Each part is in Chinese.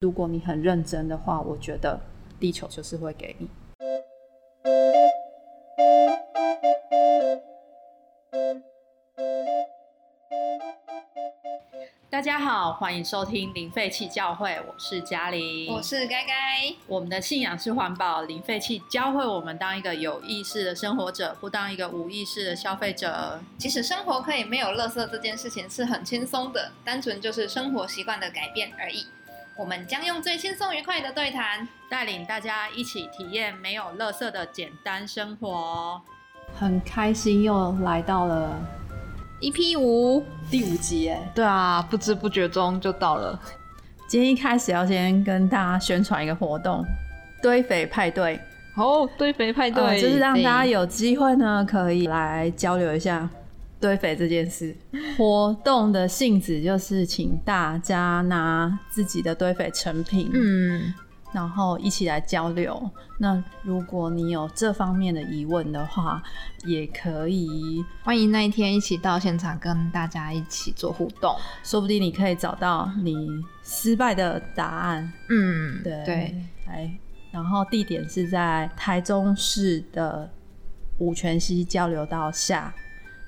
如果你很认真的话，我觉得地球就是会给你。大家好，欢迎收听零废弃教会，我是嘉玲，我是该该。我们的信仰是环保，零废弃教会我们当一个有意识的生活者，不当一个无意识的消费者。其实生活可以没有垃圾这件事情是很轻松的，单纯就是生活习惯的改变而已。我们将用最轻松愉快的对谈，带领大家一起体验没有垃圾的简单生活。很开心又来到了 EP 五第五集，哎，对啊，不知不觉中就到了。今天一开始要先跟大家宣传一个活动——堆肥派对。哦，堆肥派对，就是让大家有机会呢，可以来交流一下堆肥这件事。活动的性质就是请大家拿自己的堆肥成品，嗯，然后一起来交流。那如果你有这方面的疑问的话，也可以，欢迎那一天一起到现场跟大家一起做互动，说不定你可以找到你失败的答案。嗯，对对，哎，然后地点是在台中市的五泉溪交流道下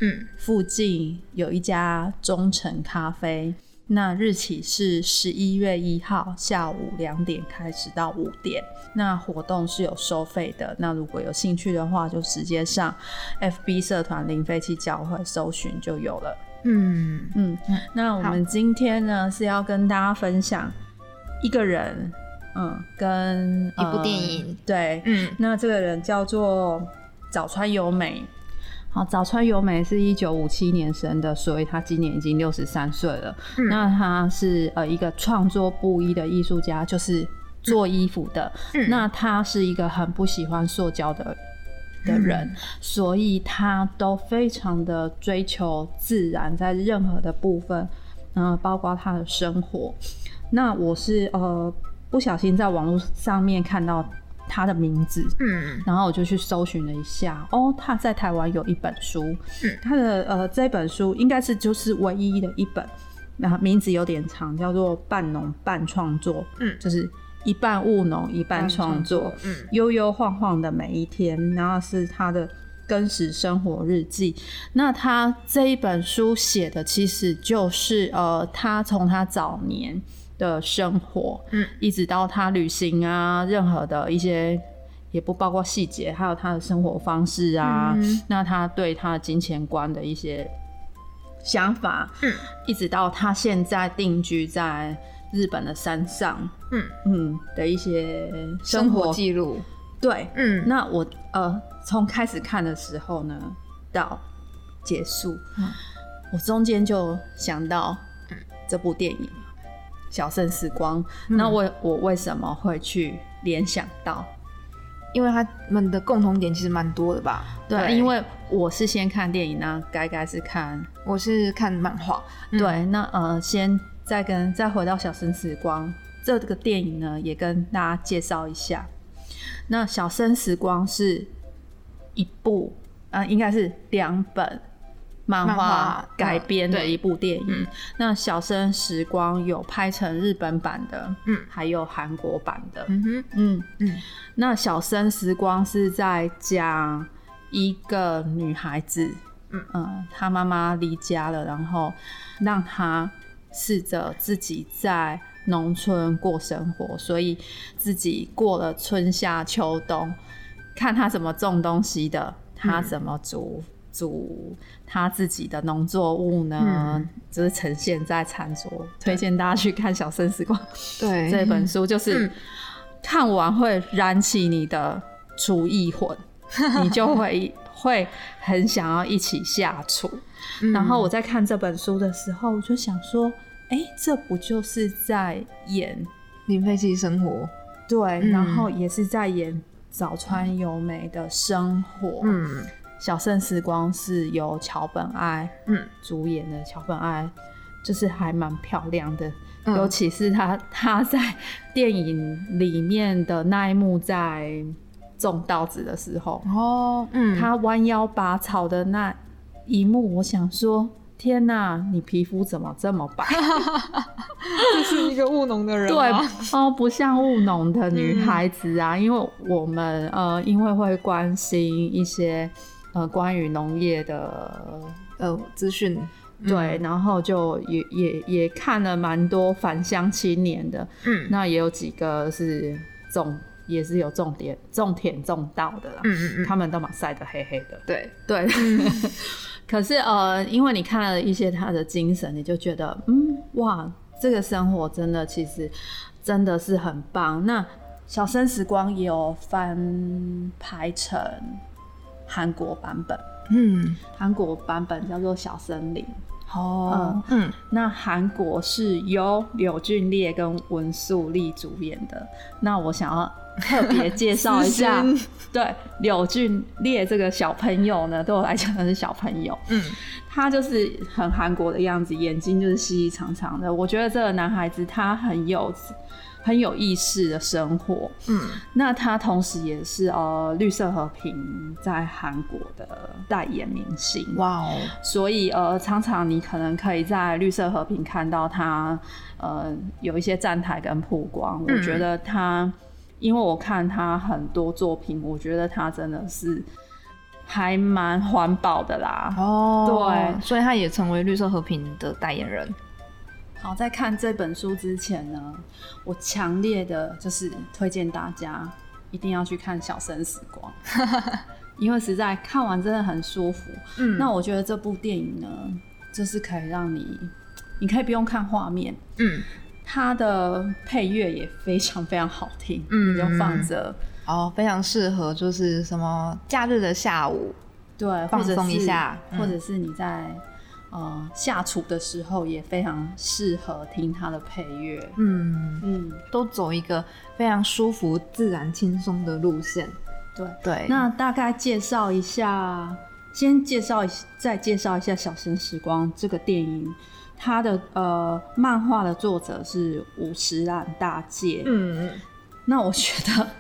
嗯，附近有一家中诚咖啡。那日期是十一月一号下午两点开始到五点。那活动是有收费的。那如果有兴趣的话，就直接上 FB 社团零废弃教会搜寻就有了。嗯，嗯，那我们今天呢是要跟大家分享一个人，嗯，跟一部呃电影对，嗯，那这个人叫做早川由美。好，早川由美是一九五七年生的，所以她今年已经六十三岁了。嗯那她是呃一个创作布衣的艺术家，就是做衣服的。嗯那她是一个很不喜欢塑胶的的人，嗯所以他都非常的追求自然，在任何的部分，嗯、包括他的生活。那我是呃不小心在网络上面看到她的名字，嗯，然后我就去搜寻了一下，哦，他在台湾有一本书，嗯。他的呃这本书应该是就是唯一的一本，那名字有点长，叫做《半农半创作》，嗯。就是一半务农一半创作，嗯。悠悠晃晃的每一天，然后是他的真实生活日记。那他这一本书写的其实就是呃，他从他早年的生活，嗯，一直到他旅行啊，任何的一些。也不包括细节，还有他的生活方式啊，嗯那他对他的金钱观的一些想法，嗯，一直到他现在定居在日本的山上，嗯，嗯的一些生活记录，对，嗯，那我呃从开始看的时候呢，到结束，嗯。我中间就想到这部电影《小盛时光》那我我为什么会去联想到？因为他们的共同点其实蛮多的吧？对，因为我是先看电影，那该该是看我是看漫画，嗯对，那呃，先再跟再回到《小生时光》这个电影呢，也跟大家介绍一下。那《小生时光》是一部，呃，应该是两本漫漫画画改编的一部电影。嗯那《小生时光》有拍成日本版的，嗯。还有韩国版的，嗯哼，嗯。嗯。那《小生时光》是在讲一个女孩子，嗯。呃她妈妈离家了，然后让她试着自己在农村过生活，所以自己过了春夏秋冬，看她怎么种东西的，她嗯。怎么煮。煮他自己的农作物呢，嗯就是呈现在餐桌。推荐大家去看《小生时光》对，这本书，就是嗯看完会燃起你的厨艺魂，你就会会很想要一起下厨。嗯然后我在看这本书的时候，我就想说，哎、这不就是在演零废弃生活，对，嗯然后也是在演早川由美的生活。嗯小盛时光是由桥本爱嗯。主演的，桥本爱就是还蛮漂亮的，嗯。尤其是她她在电影里面的那一幕在种稻子的时候，哦，嗯，她弯腰拔草的那一幕，我想说，天哪，你皮肤怎么这么白？这是一个务农的人对，哦，不像务农的女孩子啊，因为我们呃，因为会关心一些呃关于农业的呃资讯，对，然后就也也也看了蛮多返乡青年的，嗯那也有几个是种，也是有种田种田种稻的啦，嗯嗯嗯，他们都蛮晒得黑黑的，对，对。可是呃，因为你看了一些他的精神，你就觉得嗯哇，这个生活真的其实真的是很棒。那小生时光也有翻拍成韩国版本，嗯，韩国版本叫做《小森林》。哦，嗯。那韩国是由柳俊烈跟文素丽主演的。那我想要特别介绍一下 对柳俊烈这个小朋友呢，对我来讲他是小朋友，嗯。他就是很韩国的样子，眼睛就是细细长长的。我觉得这个男孩子他很有很有意识的生活。嗯那他同时也是呃绿色和平在韩国的代言明星。哇哦，所以呃，常常你可能可以在绿色和平看到他呃有一些站台跟曝光。嗯我觉得他，因为我看他很多作品，我觉得他真的是还蛮环保的啦。哦，对所以他也成为绿色和平的代言人。好，在看这本书之前呢，我强烈的就是推荐大家一定要去看《小生时光》，因为实在看完真的很舒服。嗯。那我觉得这部电影呢，就是可以让你，你可以不用看画面，嗯，它的配乐也非常非常好听，嗯。你就放着，哦，非常适合就是什么假日的下午，对，放松一下嗯。或者是你在呃下厨的时候也非常适合听它的配乐，嗯，嗯，都走一个非常舒服、自然、轻松的路线。对。对，那大概介绍一下，先介绍一再介绍一下《小生时光》这个电影。它的呃漫画的作者是五十岚大介，嗯嗯那我觉得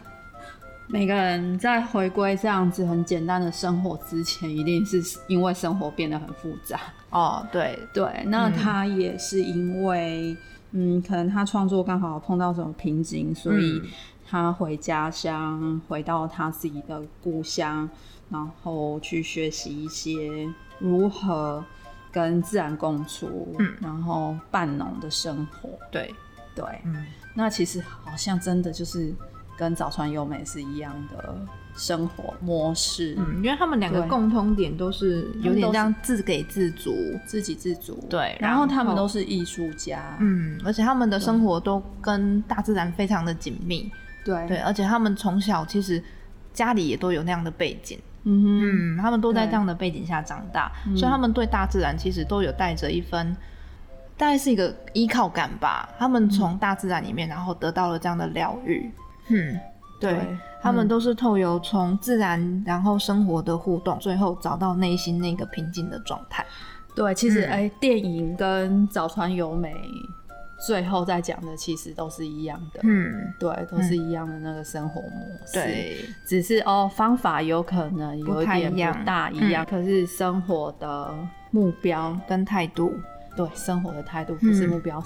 每个人在回归这样子很简单的生活之前，一定是因为生活变得很复杂。哦，对，对，那嗯他也是因为，嗯，可能他创作刚好碰到什么瓶颈，所以嗯。他回家乡，回到他自己的故乡，然后去学习一些如何跟自然共处，嗯。然后半农的生活。对，对，嗯。那其实好像真的就是跟早川优美是一样的生活模式，嗯，因为他们两个共通点都是有点都是像自给自足。自给自足。对然后他们都是艺术家，嗯，而且他们的生活都跟大自然非常的紧密。对对，，而且他们从小其实家里也都有那样的背景。嗯，嗯，他们都在这样的背景下长大，嗯所以他们对大自然其实都有带着一份，大概是一个依靠感吧。他们从大自然里面，然后得到了这样的疗愈。嗯，对，他们嗯都是透由从自然然后生活的互动，最后找到内心那个平静的状态。对，其实嗯。哎、电影跟早川由美最后在讲的其实都是一样的，嗯，对，都是一样的那个生活模式，，对，只是哦方法有可能有不一点太一样不大一样，嗯。可是生活的目标，跟态度，对生活的态度不是嗯目标，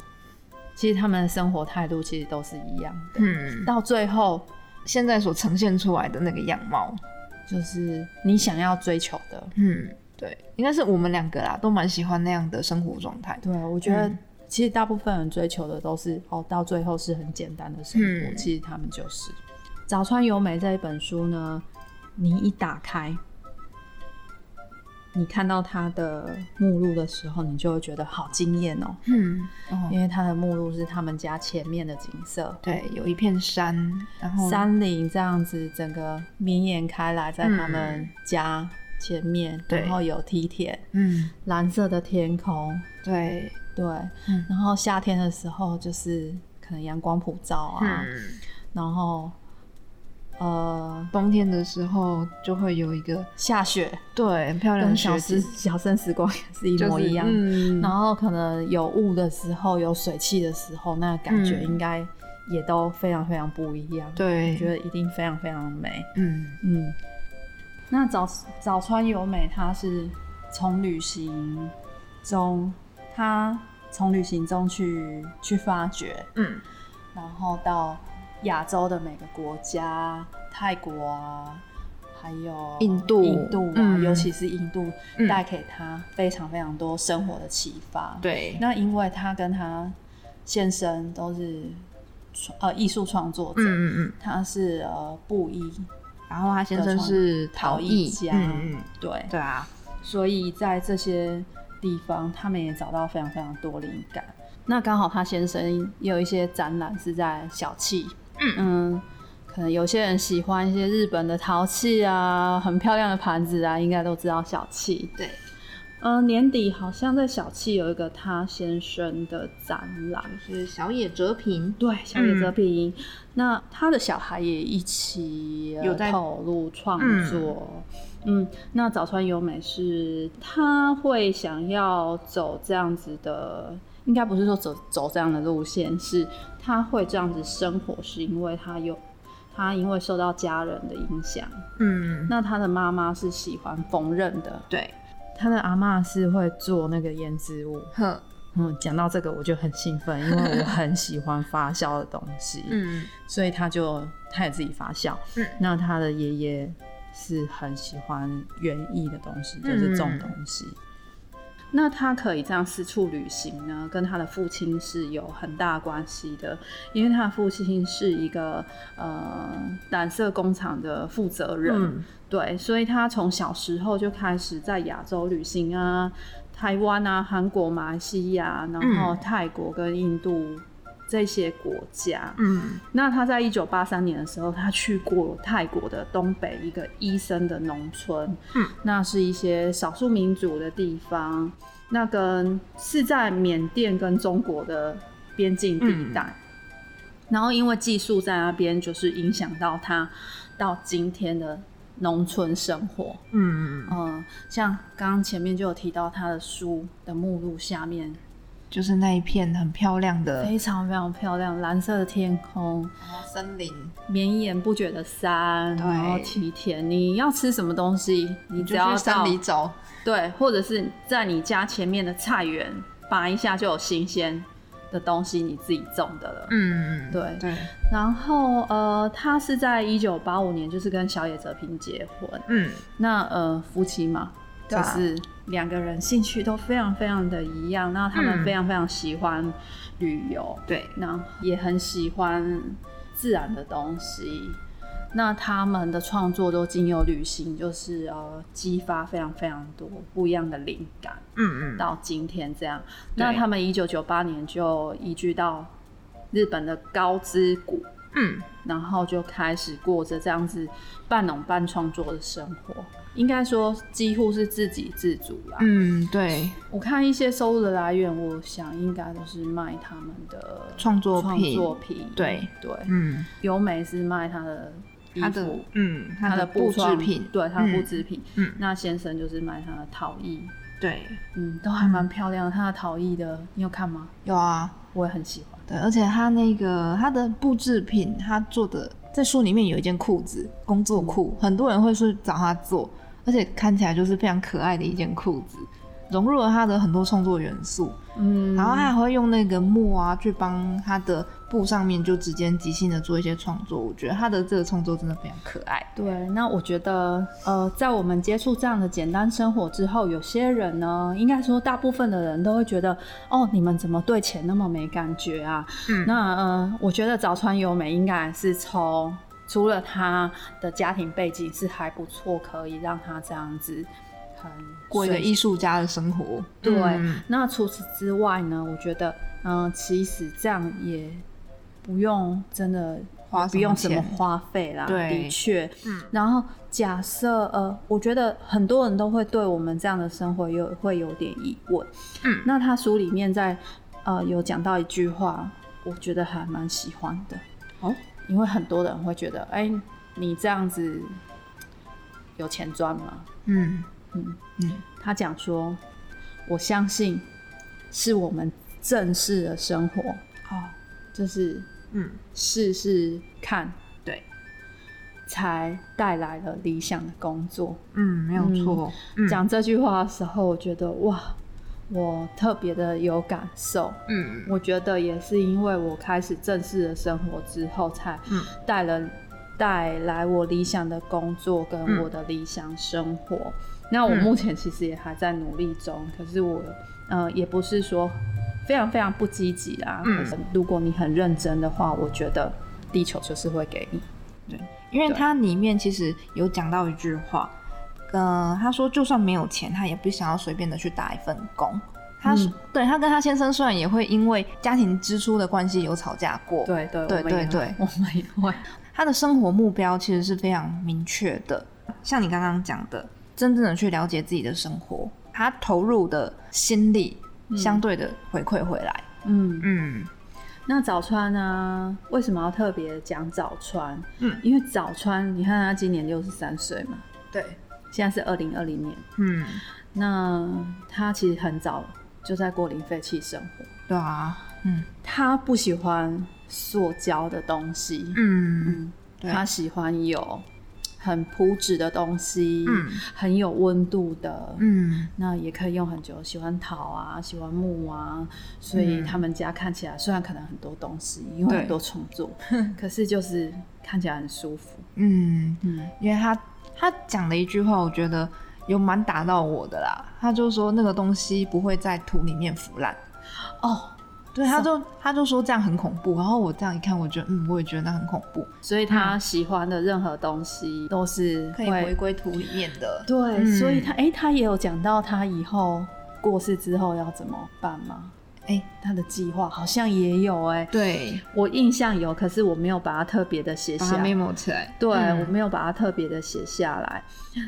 其实他们的生活态度其实都是一样的，嗯，到最后现在所呈现出来的那个样貌，就是你想要追求的。嗯，对，应该是我们两个啦，都蛮喜欢那样的生活状态。对，我觉得嗯其实大部分人追求的都是哦，到最后是很简单的生活。嗯其实他们就是早川由美这一本书呢，你一打开，你看到它的目录的时候，你就会觉得好惊艳哦，嗯，哦。因为它的目录是他们家前面的景色。对，有一片山，然后山林这样子整个绵延开来，在他们家前面，对。然后有梯田，嗯，蓝色的天空，对，对，嗯。然后夏天的时候就是可能阳光普照啊，嗯，然后呃冬天的时候就会有一个下雪，对很漂亮的小时，小生时光也是一模一样。嗯，然后可能有雾的时候，有水汽的时候，那感觉嗯。应该也都非常非常不一样。对。我觉得一定非常非常美。嗯。嗯，那早早川由美她是从旅行中，她从旅行中去去发掘，嗯。然后到亚洲的每个国家，泰国啊，还有印度。印度啊，嗯。尤其是印度，嗯。带给他非常非常多生活的启发。，对，那因为他跟他先生都是创呃艺术创作者，嗯嗯嗯，他是呃布衣然后他先生是陶艺家，嗯嗯，对，对啊，所以在这些地方，他们也找到非常非常多灵感。那刚好他先生也有一些展览是在小器，嗯可能有些人喜欢一些日本的陶器啊，很漂亮的盘子啊，应该都知道小气。对，嗯、年底好像在小气有一个他先生的展览，是小野哲平，对，小野哲平。那他的小孩也一起、呃有在投入创作。嗯那早川由美是他会想要走这样子的，应该不是说走走这样的路线，是他会这样子生活，是因为他有他因为受到家人的影响。嗯，那他的妈妈是喜欢缝纫的，对，他的阿妈是会做那个胭脂物。哼，嗯，讲到这个我就很兴奋，因为我很喜欢发酵的东西。嗯所以他就他也自己发酵。嗯那他的爷爷是很喜欢园艺的东西，就是种东西。那他可以这样四处旅行呢，跟他的父亲是有很大关系的，因为他的父亲是一个呃染色工厂的负责人，嗯对，所以他从小时候就开始在亚洲旅行啊，台湾啊、韩国、马来西亚，然后嗯泰国跟印度这些国家。嗯那他在一九八三年的时候，他去过泰国的东北一个医生的农村，嗯，那是一些少数民族的地方，那跟是在缅甸跟中国的边境地带。然后因为寄宿在那边，就是影响到他到今天的农村生活。嗯，嗯，像刚刚前面就有提到他的书的目录下面就是那一片很漂亮的非常非常漂亮，蓝色的天空，森林，绵延不绝的山，对然后梯田。你要吃什么东西，你只要到山里走，对，或者是在你家前面的菜园拔一下就有新鲜的东西，你自己种的了。嗯嗯，对对，然后呃，他是在一九八五年就是跟小野哲平结婚，嗯那呃夫妻嘛，就是两个人兴趣都非常非常的一样，那他们嗯非常非常喜欢旅游，对，那也很喜欢自然的东西。那他们的创作都经由旅行，就是呃激发非常非常多不一样的灵感，嗯嗯，到今天这样。那他们一九九八年就移居到日本的高知谷，嗯。然后就开始过着这样子半农半创作的生活，应该说几乎是自给自足啦。嗯，对，我看一些收入的来源，我想应该都是卖他们的创作创品作品。对。对，嗯，优美是卖他的衣它的服，嗯，他的布制品，对，他的布嗯制品。嗯。那先生就是卖他的陶艺，对，嗯，都还蛮漂亮的。他的陶艺的，你有看吗？有啊，我也很喜欢。对，而且他那个他的布制品，他做的在书里面有一件裤子，工作裤，很多人会去找他做，而且看起来就是非常可爱的一件裤子，融入了他的很多创作元素，嗯，然后他还会用那个墨啊去帮他的布上面就直接即兴的做一些创作，我觉得他的这个创作真的非常可爱。对，那我觉得，呃，在我们接触这样的简单生活之后，有些人呢，应该说大部分的人都会觉得，哦，你们怎么对钱那么没感觉啊？嗯那呃，我觉得早川优美应该是从除了他的家庭背景是还不错，可以让他这样子很随过一个艺术家的生活，对，嗯。那除此之外呢，我觉得，嗯、其实这样也不用真的花不用什么花费啦，对的确，嗯。然后假设呃，我觉得很多人都会对我们这样的生活有会有点疑问，嗯。那他书里面在呃有讲到一句话，我觉得还蛮喜欢的。哦，因为很多人会觉得，哎、你这样子有钱赚吗？嗯嗯嗯。他讲说，我相信是我们正式的生活，哦。就是嗯。试试看，对，才带来了理想的工作。嗯没有错，嗯。讲这句话的时候，我觉得哇，我特别的有感受。嗯我觉得也是因为我开始正式的生活之后，才嗯带了带来我理想的工作跟嗯我的理想生活。那我嗯目前其实也还在努力中，可是我呃也不是说非常非常不积极啦。嗯可是如果你很认真的话，我觉得地球就是会给你。对因为它里面其实有讲到一句话，呃，他说就算没有钱，他也不想要随便的去打一份工。他、嗯对他跟他先生虽然也会因为家庭支出的关系有吵架过，对对对对对我们也会。他的生活目标其实是非常明确的。像你刚刚讲的，真正的去了解自己的生活，他投入的心力相对的回馈回来。嗯，嗯那早川呢？为什么要特别讲早川？嗯因为早川，你看他今年六十三岁嘛，对，现在是二零二零年，嗯，那他其实很早就在过零废弃生活。对啊，嗯。他不喜欢塑胶的东西，嗯嗯，他喜欢有很朴质的东西，嗯。很有温度的，嗯。那也可以用很久。喜欢陶啊，喜欢木啊，所以嗯他们家看起来虽然可能很多东西，因为很多创作，可是就是看起来很舒服。嗯，嗯，因为他他讲的一句话，我觉得有蛮打到我的啦。他就说那个东西不会在土里面腐烂。哦，对，他就他就说这样很恐怖，然后我这样一看，我觉得嗯，我也觉得那很恐怖，所以他喜欢的任何东西都是可以回归土里面的。对，嗯所以他哎、他也有讲到他以后过世之后要怎么办吗？哎、他的计划好像也有哎、对，我印象有，可是我没有把它特别的写下。memo 起来。对、嗯我没有把它特别的写下来。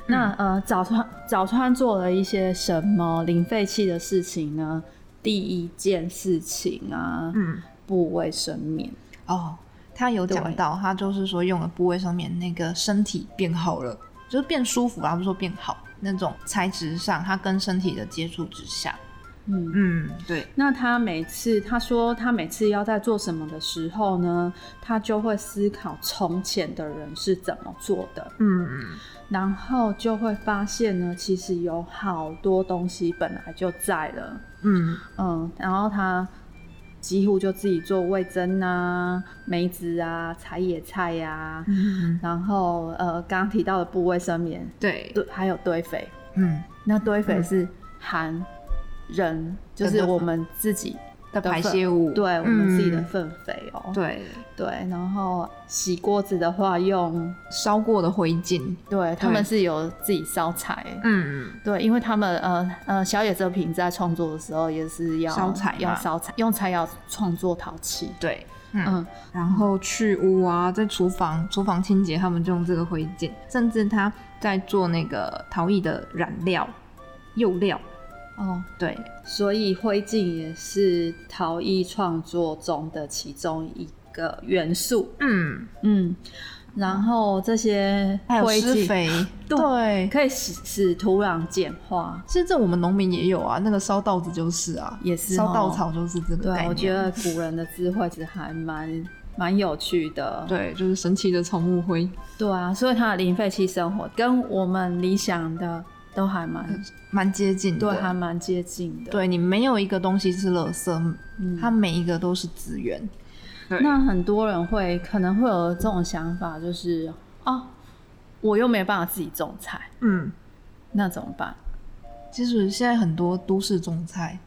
那呃，早川早川做了一些什么零废弃的事情呢？第一件事情啊，嗯，布卫生棉。哦，他有讲到，他就是说用了部位生面那个身体变好了，就是变舒服啦，不是说变好那种材质上，它跟身体的接触之下，嗯。嗯，对，那他每次他说他每次要在做什么的时候呢，他就会思考从前的人是怎么做的，嗯。嗯然后就会发现呢，其实有好多东西本来就在了，嗯。嗯，然后他几乎就自己做味噌啊、梅子啊、采野菜呀、嗯，然后呃刚刚提到的部卫生棉，对，对，还有堆肥，嗯。那堆肥嗯。是含人，就是我们自己的排泄物，对我们自己的嗯粪肥哦、对，对，然后洗锅子的话用，烧过的灰烬，对他们是有自己烧柴，嗯。对，因为他们呃呃小野泽平在创作的时候也是要烧柴嘛。要烧柴，用柴窑创作陶器，对，嗯。嗯。然后去污啊，在厨房厨房清洁，他们就用这个灰烬，甚至他在做那个陶艺的染料釉料，哦，对，所以灰烬也是陶艺创作中的其中一个元素，嗯，嗯，然后这些灰烬施肥，对，可以使使土壤简化，其实这我们农民也有啊，那个烧稻子就是啊，也是哦。烧稻草就是这个对。我觉得古人的智慧其实还蛮蛮有趣的。对，就是神奇的草木灰，对啊，所以它的零废弃生活跟我们理想的都还蛮蛮接近的。对，还蛮接近的。对你没有一个东西是垃圾，嗯它每一个都是资源。那很多人会可能会有这种想法，就是哦，我又没办法自己种菜，嗯，那怎么办？其实现在很多都市种菜，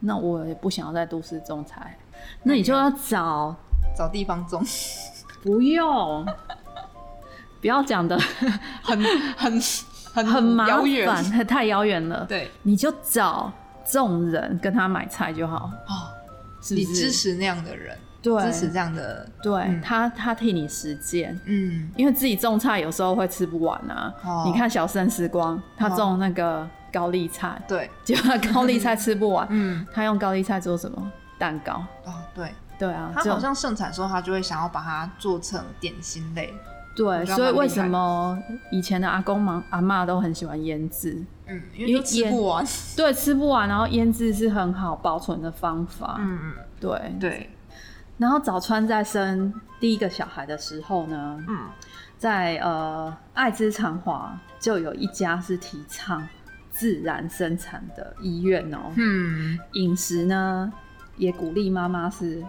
那我也不想要在都市种菜，那你就要找找地方种，不用，不要讲的很很很很麻遥远。烦，太遥远了。对。你就找这种人跟他买菜就好，哦，是是？你支持那样的人，对。支持这样的，对、嗯。他，他替你实践，嗯，因为自己种菜有时候会吃不完啊。哦。你看小生时光，他种那个高丽菜，对，结果他高丽菜吃不完，嗯，他用高丽菜做什么？蛋糕。哦，对，对啊，他好像盛产的时候，他就会想要把它做成点心类，对，所以为什么以前的阿公忙阿妈都很喜欢腌制？嗯，因为因为就吃不完，对，吃不完，然后腌制是很好保存的方法。嗯，对，对，然后早川在生第一个小孩的时候呢，嗯，在呃爱之长华就有一家是提倡自然生产的医院哦、嗯。饮食呢也鼓励妈妈是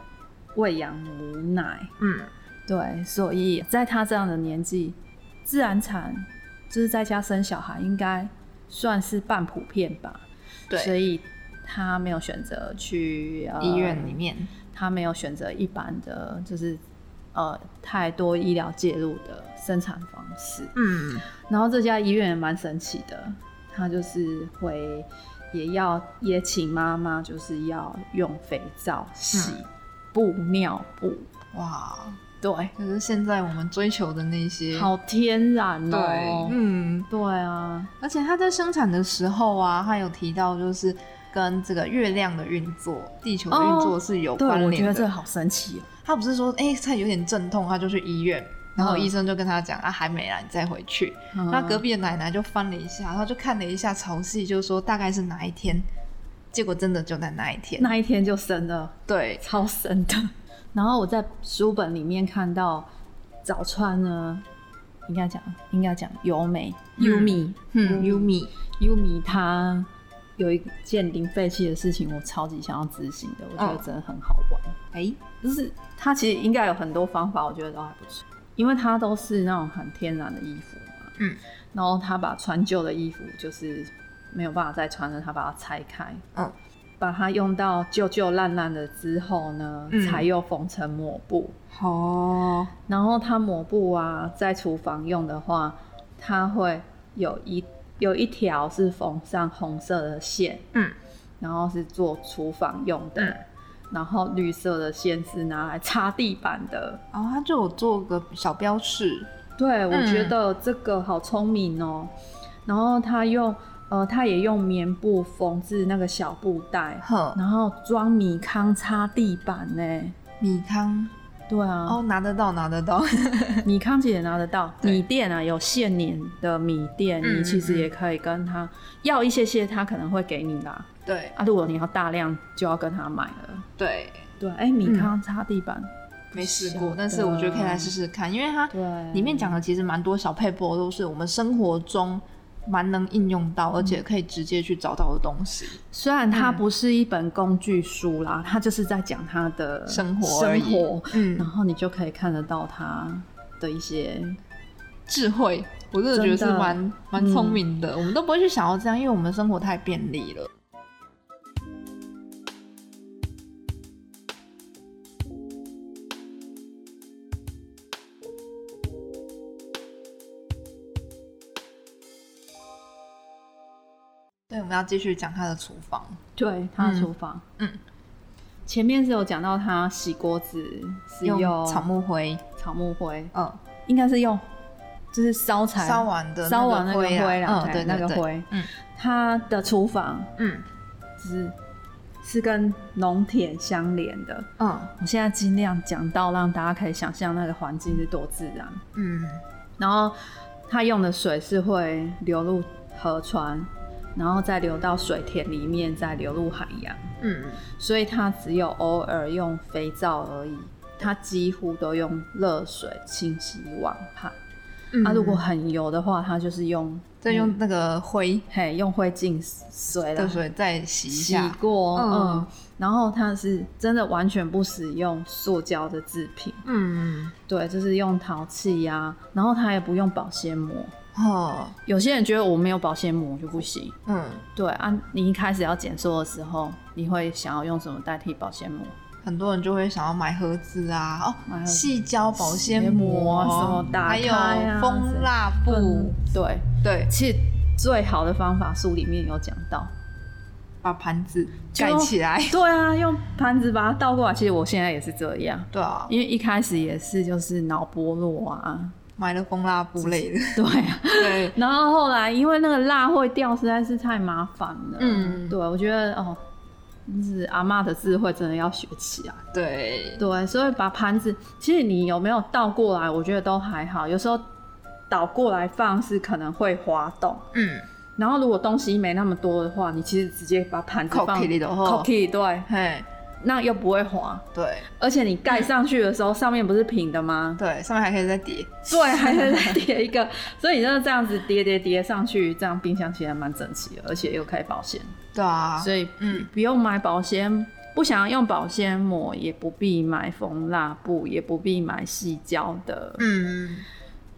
喂养母奶，嗯，对，所以在他这样的年纪，自然产就是在家生小孩，应该算是半普遍吧。对。所，以他没有选择去、呃医院里面，他没有选择一般的，就是呃太多医疗介入的生产方式。嗯。然后这家医院也蛮神奇的，他就是会也要也请妈妈就是要用肥皂洗布尿布，哇，对，就是现在我们追求的那些，好天然对哦，，嗯，对啊，而且他在生产的时候啊，他有提到就是跟这个月亮的运作、地球的运作是有关联的。我觉得这个好神奇哦。他不是说哎，他有点阵痛，他就去医院，然后嗯医生就跟他讲、啊还没来，你再回去。那隔壁的奶奶就翻了一下，然后就看了一下潮汐，就说大概是哪一天，结果真的就在那一天。那一天就生了，对，超神的。然后我在书本里面看到早川呢，应该讲应该讲优美。嗯。Yumi，嗯，Yumi，Yumi 她有一件零废弃的事情，我超级想要执行的，我觉得哦真的很好玩。哎，就是她其实应该有很多方法，我觉得都还不错，因为它都是那种很天然的衣服嘛。嗯，然后她把穿旧的衣服就是没有办法再穿了，她把它拆开，嗯，把它用到旧旧烂烂的之后呢，嗯。才又缝成抹布。哦，然后它抹布啊，在厨房用的话，它会有一有一条是缝上红色的线，嗯，然后是做厨房用的，嗯。然后绿色的线是拿来擦地板的。哦，它就有做个小标示，对，我嗯。觉得这个好聪明哦。然后它用呃，他也用棉布缝制那个小布袋，呵，然后装米糠擦地板呢。米糠，对啊，哦，拿得到，拿得到 米糠其实也拿得到，米店啊有现碾的米店，嗯你其实也可以跟他要一些些，他可能会给你啦。对啊，如果你要大量，就要跟他买了。对，对，哎、米糠擦地板，没试过但是我觉得可以来试试看，因为它对，里面讲的其实蛮多小配波都是我们生活中蛮能应用到，而且可以直接去找到的东西。虽然它不是一本工具书啦，它就是在讲他的生活生活，嗯然后你就可以看得到他的一些智慧，我真的觉得是蛮蛮聪明的。我们都不会去想要这样，因为我们生活太便利了。对，我们要继续讲他的厨房。对他的嗯厨房。嗯前面是有讲到他洗锅子是用用草木灰，草木灰，嗯，应该是用就是烧柴烧完的烧完那个灰嗯，对那个灰。嗯他的厨房嗯是是跟农田相连的。嗯我现在尽量讲到让大家可以想象那个环境是多自然。嗯然后他用的水是会流入河川，然后再流到水田里面，再流入海洋。嗯所以他只有偶尔用肥皂而已，他几乎都用热水清洗碗盘。嗯啊，如果很油的话，他就是用再用那个灰嘿用灰净水来的水再洗一洗下。过，嗯嗯，然后它是真的完全不使用塑胶的制品，嗯，对，就是用陶器呀、然后它也不用保鲜膜。哦，有些人觉得我没有保鲜膜就不行，嗯，对啊，你一开始要减缩的时候，你会想要用什么代替保鲜膜？很多人就会想要买盒子啊，哦，细胶保鲜膜什么打还有蜂蜡布，对，对，其实最好的方法书里面有讲到，把盘子就盖起来。对啊，用盘子把它倒过来。其实我现在也是这样，对啊，因为一开始也是就是脑剥落啊，买了蜂蜡布类的。对啊，对，然后后来因为那个蜡会掉，实在是太麻烦了。嗯。对，我觉得哦，就是阿妈的智慧真的要学起来。对，对，所以把盘子，其实你有没有倒过来，我觉得都还好。有时候倒过来放是可能会滑动，嗯，然后如果东西没那么多的话，你其实直接把盘子扣放对，嘿，那又不会滑，对而且你盖上去的时候，上面不是平的吗？对，上面还可以再叠。对，还可以再叠一个，所以你真的这样子叠叠叠上去，这样冰箱其实还蛮整齐的，而且又可以保鲜，对啊，所以嗯不用买保鲜。不想要用保鲜膜，也不必买缝蜡布，也不必买细胶的嗯，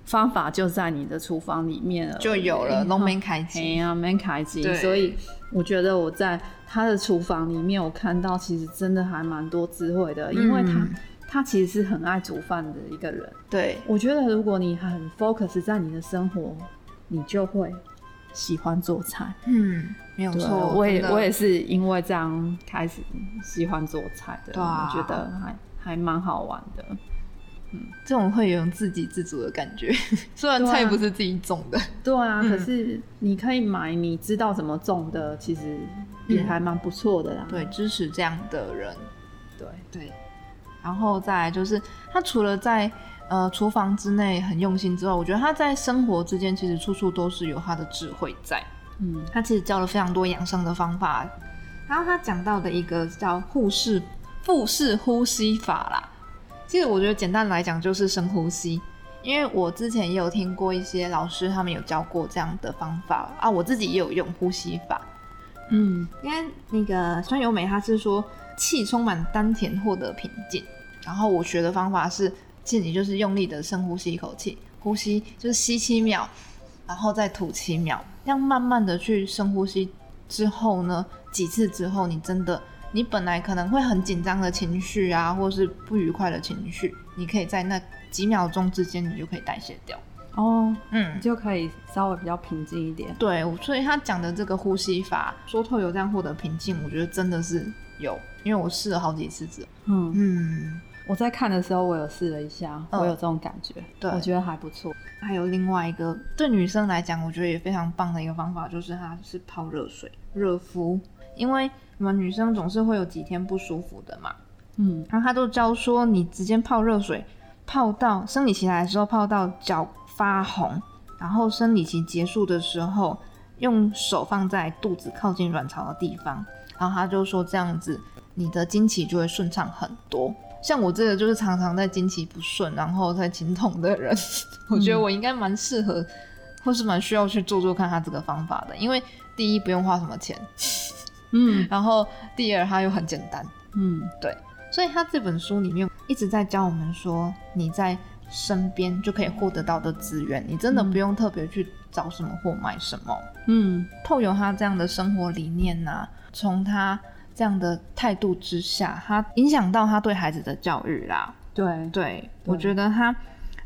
方法，就在你的厨房里面了，就有了龙门开嘿机。呀，没开机，所以我觉得我在他的厨房里面，我看到其实真的还蛮多智慧的，因为他、嗯他其实是很爱煮饭的一个人。对，我觉得如果你很 focus 在你的生活，你就会喜欢做菜。嗯，没有，错。我也我也是因为这样开始喜欢做菜的，我觉得还还蛮好玩的。嗯这种会有种自给自足的感觉，虽然菜不是自己种的。对啊，嗯可是你可以买你知道怎么种的，其实也还蛮不错的啦。对，支持这样的人。对，对，然后再来就是他除了在呃厨房之内很用心之外，我觉得他在生活之间其实处处都是有他的智慧在。嗯他其实教了非常多养生的方法，然后他讲到的一个叫护士腹式呼吸法啦。其实我觉得简单来讲就是深呼吸，因为我之前也有听过一些老师他们有教过这样的方法啊，我自己也有用呼吸法。嗯因为那个酸油美，它是说气充满丹田获得平静。然后我学的方法是，自己就是用力的深呼吸一口气，呼吸就是吸七秒，然后再吐七秒，这样慢慢的去深呼吸之后呢，几次之后，你真的，你本来可能会很紧张的情绪啊，或是不愉快的情绪，你可以在那几秒钟之间，你就可以代谢掉。哦，嗯。你，就可以稍微比较平静一点。对，所以他讲的这个呼吸法，说透油这样获得平静，我觉得真的是有，因为我试了好几次之后，嗯，嗯，我在看的时候，我有试了一下，嗯。我有这种感觉，对。我觉得还不错。还有另外一个对女生来讲，我觉得也非常棒的一个方法，就是它是泡热水热敷，因为我们女生总是会有几天不舒服的嘛，嗯。然后他都教说你直接泡热水，泡到生理期来的时候泡到脚发红，然后生理期结束的时候用手放在肚子靠近卵巢的地方，然后他就说这样子你的经期就会顺畅很多。像我这个就是常常在经期不顺，然后在经痛的人，我觉得我应该蛮适合，或是蛮需要去做做看他这个方法的，因为第一不用花什么钱，嗯。然后第二他又很简单。嗯，对。所以他这本书里面一直在教我们说，你在身边就可以获得到的资源，你真的不用特别去找什么或买什么。嗯透由他这样的生活理念呐、从他这样的态度之下，他影响到他对孩子的教育啦。对，对，我觉得他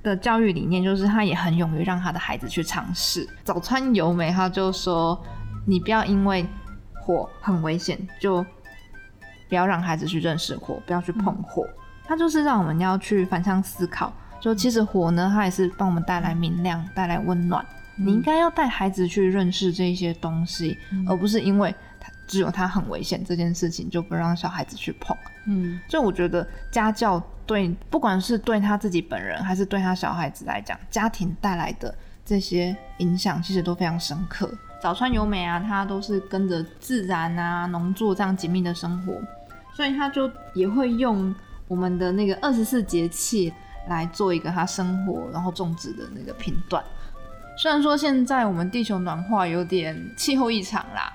的教育理念就是他也很勇于让他的孩子去尝试。早川由美他就说，你不要因为火很危险就不要让孩子去认识火，不要去碰火。他就是让我们要去反向思考，就其实火呢，它也是帮我们带来明亮、带来温暖。你应该要带孩子去认识这些东西，而不是因为他只有它很危险这件事情就不让小孩子去碰。嗯就我觉得家教对不管是对他自己本人，还是对他小孩子来讲，家庭带来的这些影响，其实都非常深刻。早川由美啊，她都是跟着自然啊、农作这样紧密的生活，所以她就也会用我们的那个二十四节气来做一个它生活然后种植的那个频段。虽然说现在我们地球暖化有点气候异常啦，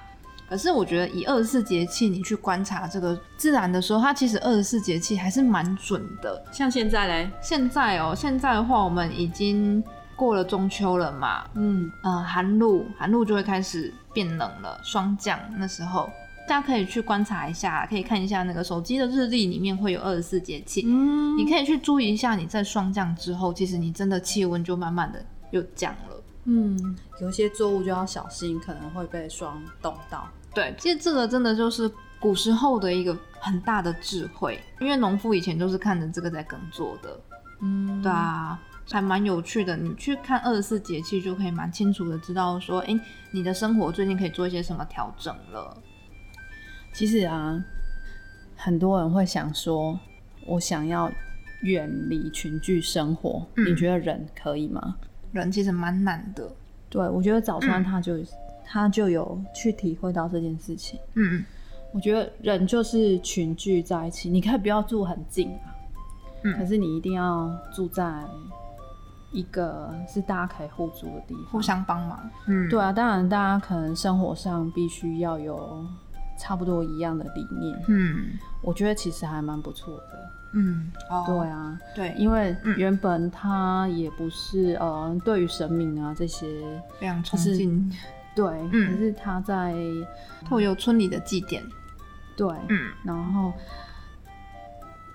可是我觉得以二十四节气你去观察这个自然的时候，它其实二十四节气还是蛮准的。像现在嘞，现在哦，现在的话我们已经过了中秋了嘛，嗯呃，寒露寒露就会开始变冷了，霜降那时候。大家可以去观察一下，可以看一下那个手机的日历里面会有二十四节气，嗯你可以去注意一下，你在霜降之后，其实你真的气温就慢慢的又降了。嗯，有些作物就要小心，可能会被霜冻到。对，其实这个真的就是古时候的一个很大的智慧，因为农夫以前都是看着这个在耕作的，嗯，对啊，还蛮有趣的。你去看二十四节气，就可以蛮清楚的知道说，哎、你的生活最近可以做一些什么调整了。其实啊，很多人会想说，我想要远离群聚生活，嗯。你觉得人可以吗？人其实蛮难的，对，我觉得早嗯。川他就、他就有去体会到这件事情。嗯，我觉得人就是群聚在一起，你可以不要住很近啊，嗯。可是你一定要住在一个是大家可以互助的地方，互相帮忙。嗯，对啊，当然大家可能生活上必须要有差不多一样的理念，嗯。我觉得其实还蛮不错的。嗯，哦。对啊，对，因为嗯。原本他也不是呃对于神明啊这些非常崇是敬，对，嗯。可是他在透有村里的祭典。对，嗯。然后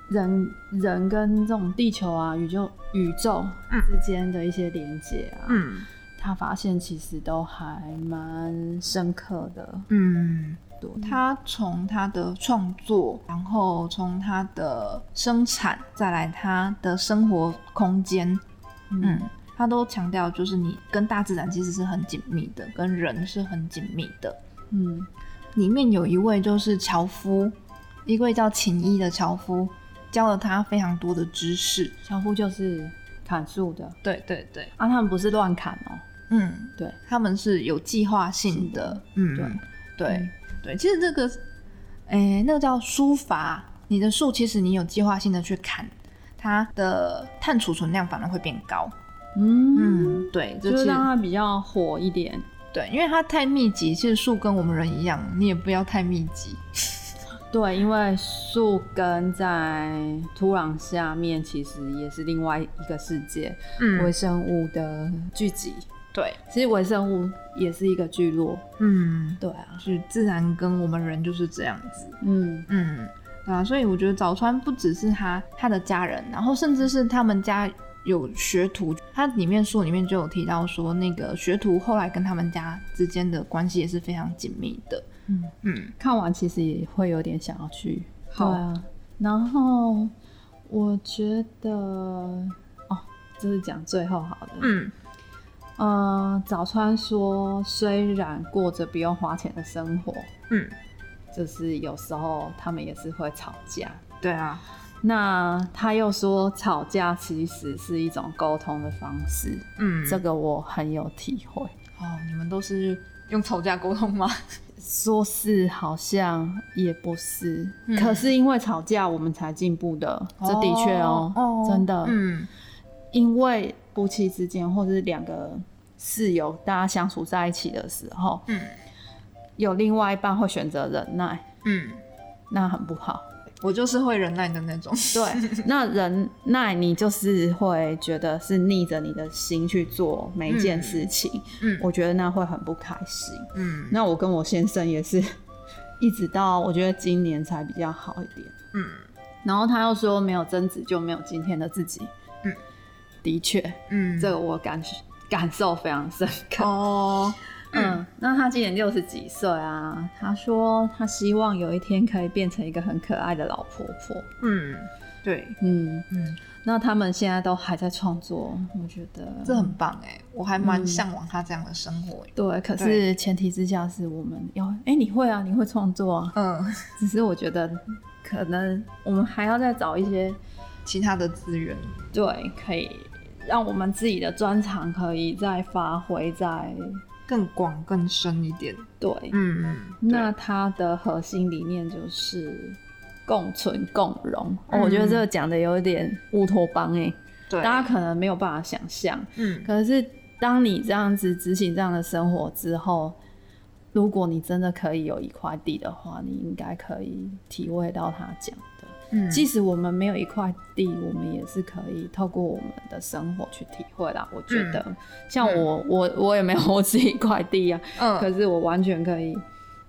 人人跟这种地球啊、宇宙宇宙嗯。之间的一些连接啊，嗯。他发现其实都还蛮深刻的。嗯，对，他从他的创作，然后从他的生产，再来他的生活空间，嗯，他都强调就是你跟大自然其实是很紧密的，跟人是很紧密的。嗯。里面有一位就是樵夫，一位叫秦一的樵夫，教了他非常多的知识。樵夫就是砍树的。对对对，啊，他们不是乱砍哦、嗯，对，他们是有计划性的，嗯，对。对。嗯对，其实这个，诶、那个叫书法，你的树其实你有计划性的去砍，它的碳储存量反而会变高。嗯，嗯，对，就是让它比较火一点。对，因为它太密集，其实树跟我们人一样，你也不要太密集。对，因为树根在土壤下面，其实也是另外一个世界，微嗯，生物的聚集。对，其实微生物也是一个聚落。嗯，对啊，是自然跟我们人就是这样子。嗯嗯，对啊，所以我觉得早川不只是他他的家人，然后甚至是他们家有学徒，他里面书里面就有提到说，那个学徒后来跟他们家之间的关系也是非常紧密的。嗯，嗯看完其实也会有点想要去。好对啊，然后我觉得哦，就是讲最后好的。嗯呃，早川说，虽然过着不用花钱的生活，嗯，就是有时候他们也是会吵架。对啊，那他又说，吵架其实是一种沟通的方式，嗯。这个我很有体会。哦，你们都是用吵架沟通吗？说是好像也不是，嗯。可是因为吵架我们才进步的，这的确哦，真的，嗯因为夫妻之间或者是两个室友大家相处在一起的时候，嗯有另外一半会选择忍耐，嗯，那很不好。我就是会忍耐的那种。对，那忍耐你就是会觉得是逆着你的心去做每一件事情，嗯我觉得那会很不开心。嗯那我跟我先生也是，一直到我觉得今年才比较好一点。嗯然后他又说没有争执就没有今天的自己。嗯，的确，嗯，这个我感感受非常深刻。哦，嗯，那他今年六十几岁啊，他说他希望有一天可以变成一个很可爱的老婆婆。嗯，对，嗯，嗯，那他们现在都还在创作，我觉得这很棒哎，我还蛮嗯向往他这样的生活哎。对。可是前提之下是我们要，哎、你会啊，你会创作啊，嗯，只是我觉得可能我们还要再找一些其他的资源。对，可以让我们自己的专长可以再发挥在更广更深一点。对。嗯嗯，那它的核心理念就是共存共荣。嗯哦我觉得这个讲的有点乌托邦哎，对，大家可能没有办法想象。嗯可是当你这样子执行这样的生活之后，如果你真的可以有一块地的话，你应该可以体会到他讲的。嗯即使我们没有一块地，我们也是可以透过我们的生活去体会啦。我觉得，像我，我我也没有 我自己一块地啊，嗯，可是我完全可以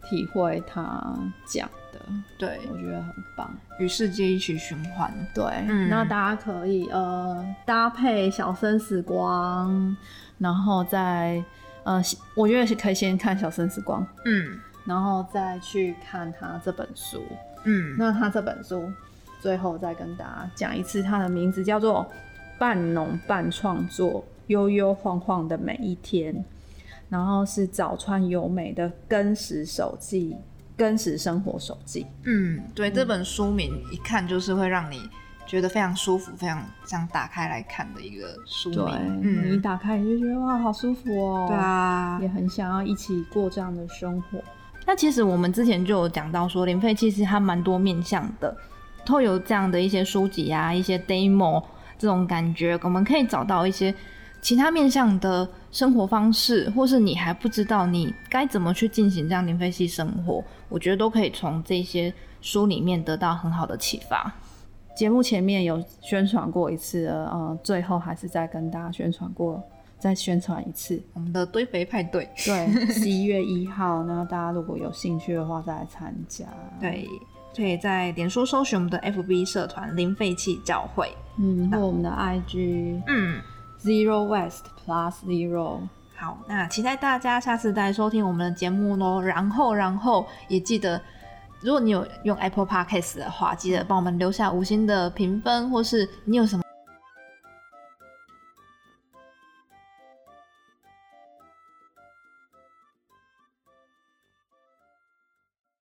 体会他讲的，对，我觉得很棒。与世界一起循环。对，嗯那大家可以呃搭配小生时光，然后再呃，我觉得是可以先看小生时光，嗯然后再去看他这本书。嗯那他这本书最后再跟大家讲一次，它的名字叫做《半农半创作：悠悠晃晃的每一天》，然后是早川由美的根石手记。根石生活手记，嗯，对，这本书名一看就是会让你觉得非常舒服，非常想打开来看的一个书名。嗯。你一嗯，打开你就觉得哇，好舒服哦。对，啊也，很想要一起过这样的生活。那其实我们之前就有讲到说，林飞其实它蛮多面向的，透有这样的一些书籍啊，一些 demo 这种感觉，我们可以找到一些其他面向的生活方式，或是你还不知道你该怎么去进行这样零废弃生活，我觉得都可以从这些书里面得到很好的启发。节目前面有宣传过一次了，呃，最后还是再跟大家宣传过，再宣传一次。我们的堆肥派对，对，十一月一号，那大家如果有兴趣的话，再来参加。对，可以在脸书搜寻我们的 FB 社团零废弃教会，嗯，或我们的 IG，嗯，Zero West Plus Zero。好，那期待大家下次再收听我们的节目喽。然后，然后也记得，如果你有用 Apple Podcast 的话，记得帮我们留下五星的评分，或是你有什么